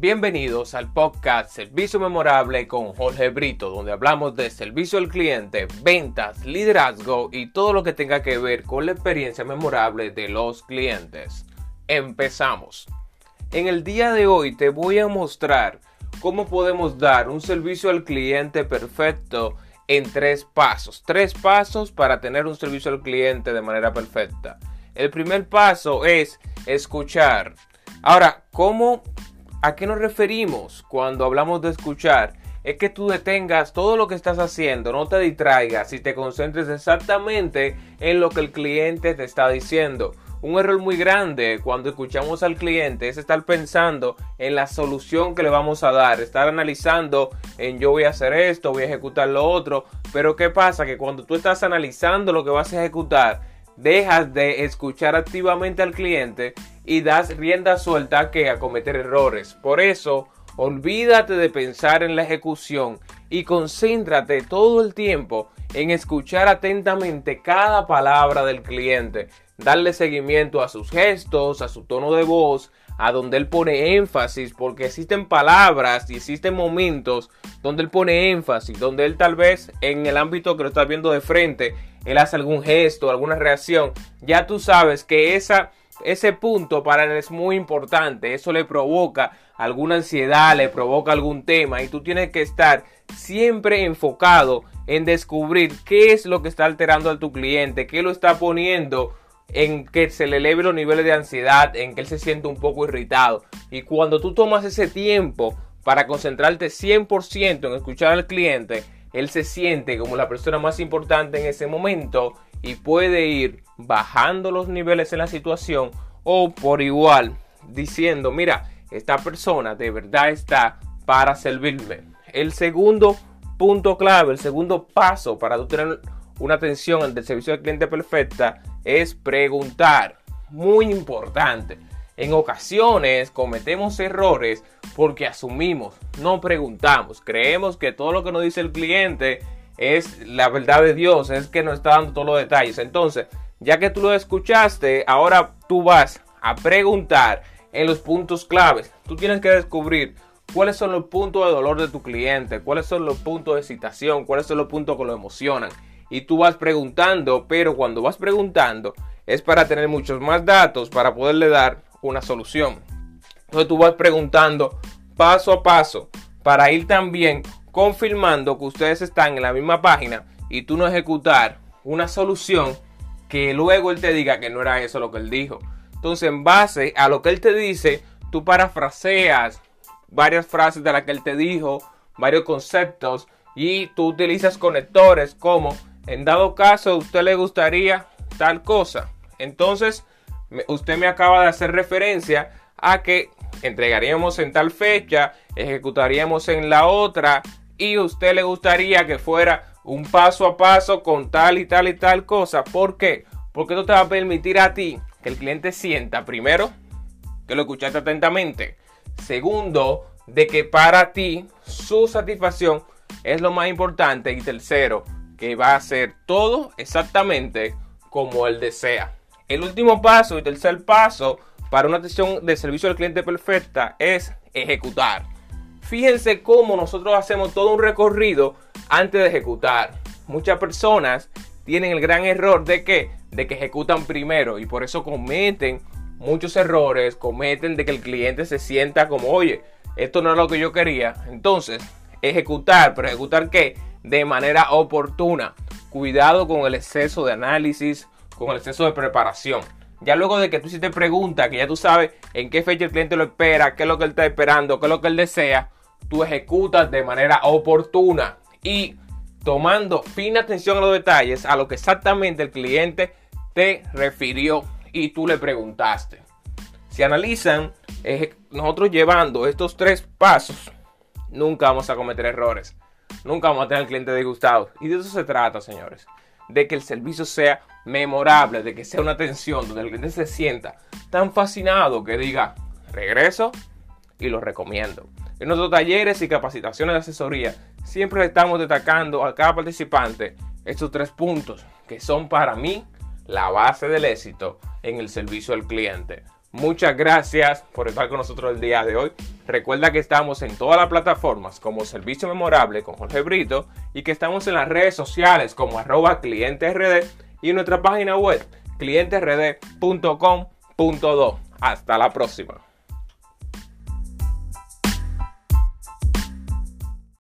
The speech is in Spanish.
Bienvenidos al podcast Servicio Memorable con Jorge Brito, donde hablamos de servicio al cliente, ventas, liderazgo y todo lo que tenga que ver con la experiencia memorable de los clientes. Empezamos. En el día de hoy te voy a mostrar cómo podemos dar un servicio al cliente perfecto en tres pasos. Tres pasos para tener un servicio al cliente de manera perfecta. El primer paso es escuchar. Ahora, ¿cómo ¿A qué nos referimos cuando hablamos de escuchar? Es que tú detengas todo lo que estás haciendo, no te distraigas y te concentres exactamente en lo que el cliente te está diciendo. Un error muy grande cuando escuchamos al cliente es estar pensando en la solución que le vamos a dar, estar analizando en yo voy a hacer esto, voy a ejecutar lo otro, pero ¿qué pasa? Que cuando tú estás analizando lo que vas a ejecutar, dejas de escuchar activamente al cliente y das rienda suelta que a cometer errores. Por eso, olvídate de pensar en la ejecución y concéntrate todo el tiempo en escuchar atentamente cada palabra del cliente, darle seguimiento a sus gestos, a su tono de voz, a donde él pone énfasis, porque existen palabras y existen momentos donde él pone énfasis, donde él tal vez en el ámbito que lo estás viendo de frente, él hace algún gesto, alguna reacción, ya tú sabes que esa ese punto para él es muy importante. Eso le provoca alguna ansiedad, le provoca algún tema y tú tienes que estar siempre enfocado en descubrir qué es lo que está alterando a tu cliente, qué lo está poniendo en que se le eleve los niveles de ansiedad, en que él se siente un poco irritado. Y cuando tú tomas ese tiempo para concentrarte 100% en escuchar al cliente, él se siente como la persona más importante en ese momento y puede ir bajando los niveles en la situación o por igual diciendo, mira, esta persona de verdad está para servirme. El segundo punto clave, el segundo paso para tú tener una atención del servicio al cliente perfecta es preguntar. Muy importante. En ocasiones cometemos errores porque asumimos, no preguntamos, creemos que todo lo que nos dice el cliente es la verdad de Dios, es que nos está dando todos los detalles. Entonces, ya que tú lo escuchaste, ahora tú vas a preguntar en los puntos claves. Tú tienes que descubrir cuáles son los puntos de dolor de tu cliente, cuáles son los puntos de excitación, cuáles son los puntos que lo emocionan. Y tú vas preguntando, pero cuando vas preguntando es para tener muchos más datos para poderle dar una solución. Entonces tú vas preguntando paso a paso para ir también confirmando que ustedes están en la misma página y tú no ejecutar una solución que luego él te diga que no era eso lo que él dijo. Entonces, en base a lo que él te dice, tú parafraseas varias frases de las que él te dijo, varios conceptos y tú utilizas conectores como en dado caso a usted le gustaría tal cosa. Entonces, usted me acaba de hacer referencia a que entregaríamos en tal fecha, ejecutaríamos en la otra y usted le gustaría que fuera un paso a paso con tal y tal y tal cosa. ¿Por qué? Porque esto te va a permitir a ti que el cliente sienta, primero, que lo escuchaste atentamente. Segundo, de que para ti su satisfacción es lo más importante. Y tercero, que va a hacer todo exactamente como él desea. El último paso y tercer paso para una atención de servicio al cliente perfecta es ejecutar. Fíjense cómo nosotros hacemos todo un recorrido antes de ejecutar. Muchas personas tienen el gran error de que, de que ejecutan primero y por eso cometen muchos errores, cometen de que el cliente se sienta como, oye, esto no es lo que yo quería. Entonces, ejecutar, pero ejecutar qué? De manera oportuna. Cuidado con el exceso de análisis, con el exceso de preparación. Ya luego de que tú hiciste preguntas, que ya tú sabes en qué fecha el cliente lo espera, qué es lo que él está esperando, qué es lo que él desea, tú ejecutas de manera oportuna y tomando fina atención a los detalles, a lo que exactamente el cliente te refirió y tú le preguntaste. Si analizan, nosotros llevando estos tres pasos, nunca vamos a cometer errores. Nunca vamos a tener al cliente disgustado. Y de eso se trata, señores. De que el servicio sea memorable, de que sea una atención donde el cliente se sienta tan fascinado que diga, regreso y lo recomiendo. En nuestros talleres y capacitaciones de asesoría siempre estamos destacando a cada participante estos tres puntos que son para mí la base del éxito en el servicio al cliente. Muchas gracias por estar con nosotros el día de hoy. Recuerda que estamos en todas las plataformas como Servicio Memorable con Jorge Brito y que estamos en las redes sociales como arroba clientesrd y en nuestra página web clientesrd.com.do. Hasta la próxima.